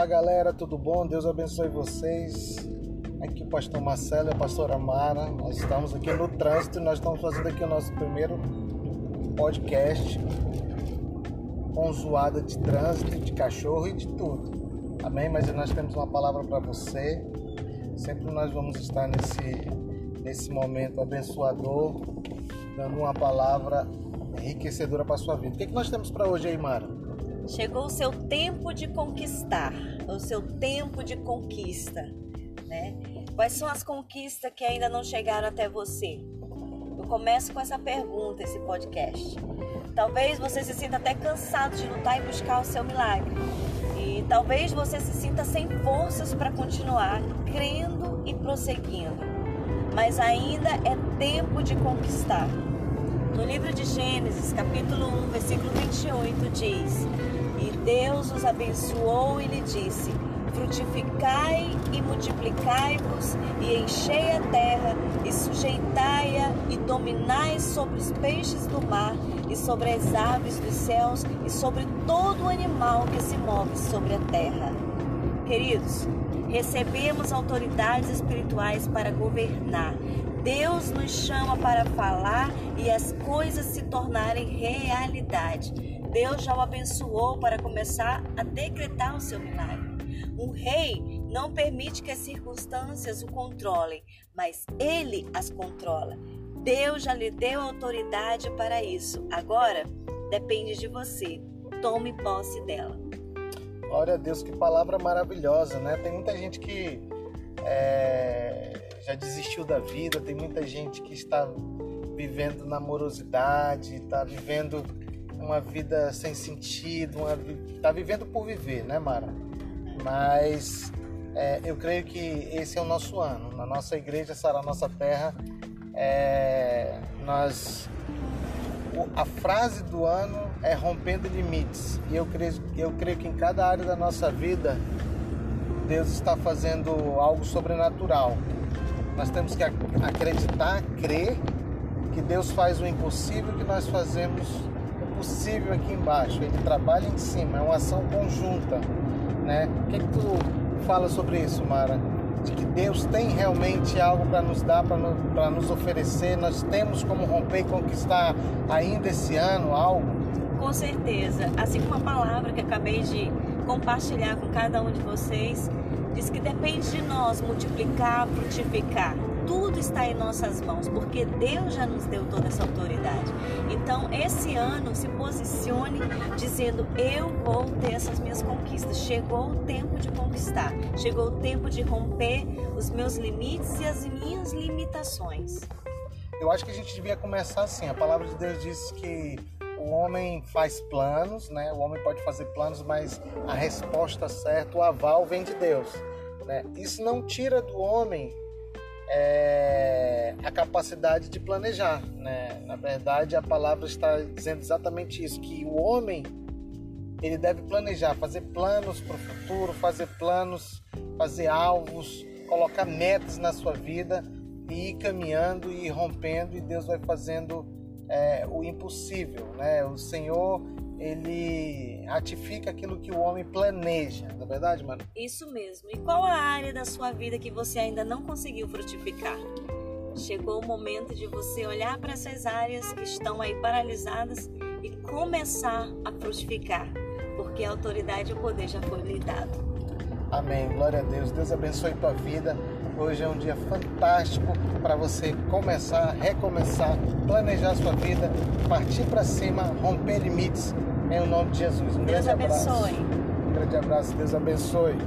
Olá galera, tudo bom? Deus abençoe vocês. Aqui o pastor Marcelo e a pastora Mara. Nós estamos aqui no trânsito nós estamos fazendo aqui o nosso primeiro podcast com zoada de trânsito, de cachorro e de tudo. Amém? Mas nós temos uma palavra para você. Sempre nós vamos estar nesse, nesse momento abençoador, dando uma palavra enriquecedora para sua vida. O que, é que nós temos para hoje aí, Mara? Chegou o seu tempo de conquistar, o seu tempo de conquista, né? Quais são as conquistas que ainda não chegaram até você? Eu começo com essa pergunta, esse podcast. Talvez você se sinta até cansado de lutar e buscar o seu milagre. E talvez você se sinta sem forças para continuar crendo e prosseguindo. Mas ainda é tempo de conquistar. No livro de Gênesis, capítulo 1, versículo 28, diz: E Deus os abençoou e lhe disse: Frutificai e multiplicai-vos, e enchei a terra, e sujeitai-a, e dominai sobre os peixes do mar, e sobre as aves dos céus, e sobre todo animal que se move sobre a terra. Queridos, recebemos autoridades espirituais para governar. Deus nos chama para falar e as coisas se tornarem realidade. Deus já o abençoou para começar a decretar o seu milagre. Um rei não permite que as circunstâncias o controlem, mas ele as controla. Deus já lhe deu autoridade para isso. Agora depende de você. Tome posse dela. Glória a Deus, que palavra maravilhosa, né? Tem muita gente que é, já desistiu da vida, tem muita gente que está vivendo na morosidade, está vivendo uma vida sem sentido, está vivendo por viver, né, Mara? Mas é, eu creio que esse é o nosso ano. Na nossa igreja, Sara Nossa Terra, é, nós a frase do ano é rompendo limites. E eu creio, eu creio que em cada área da nossa vida Deus está fazendo algo sobrenatural. Nós temos que acreditar, crer que Deus faz o impossível que nós fazemos o possível aqui embaixo. Ele trabalha em cima, é uma ação conjunta, né? O que, que tu fala sobre isso, Mara? De que Deus tem realmente algo para nos dar, para nos oferecer. Nós temos como romper e conquistar ainda esse ano algo? Com certeza. Assim como a palavra que acabei de compartilhar com cada um de vocês, diz que depende de nós multiplicar, frutificar. Tudo está em nossas mãos, porque Deus já nos deu toda essa autoridade. Então, esse ano, se posicione dizendo: Eu vou ter essas minhas conquistas. Chegou o tempo de conquistar, chegou o tempo de romper os meus limites e as minhas limitações. Eu acho que a gente devia começar assim. A palavra de Deus diz que o homem faz planos, né? O homem pode fazer planos, mas a resposta certa, o aval vem de Deus, né? Isso não tira do homem é, a capacidade de planejar, né? Na verdade, a palavra está dizendo exatamente isso, que o homem ele deve planejar, fazer planos para o futuro, fazer planos, fazer alvos, colocar metas na sua vida e ir caminhando e ir rompendo e Deus vai fazendo é, o impossível, né? O Senhor ele ratifica aquilo que o homem planeja, não é verdade, mano? Isso mesmo. E qual a área da sua vida que você ainda não conseguiu frutificar? Chegou o momento de você olhar para essas áreas que estão aí paralisadas e começar a frutificar, porque a autoridade e o poder já foi lhe dado. Amém. Glória a Deus. Deus abençoe tua vida. Hoje é um dia fantástico para você começar, recomeçar, planejar a sua vida, partir para cima, romper limites em nome de Jesus. Um Deus grande abençoe. abraço. Um grande abraço. Deus abençoe.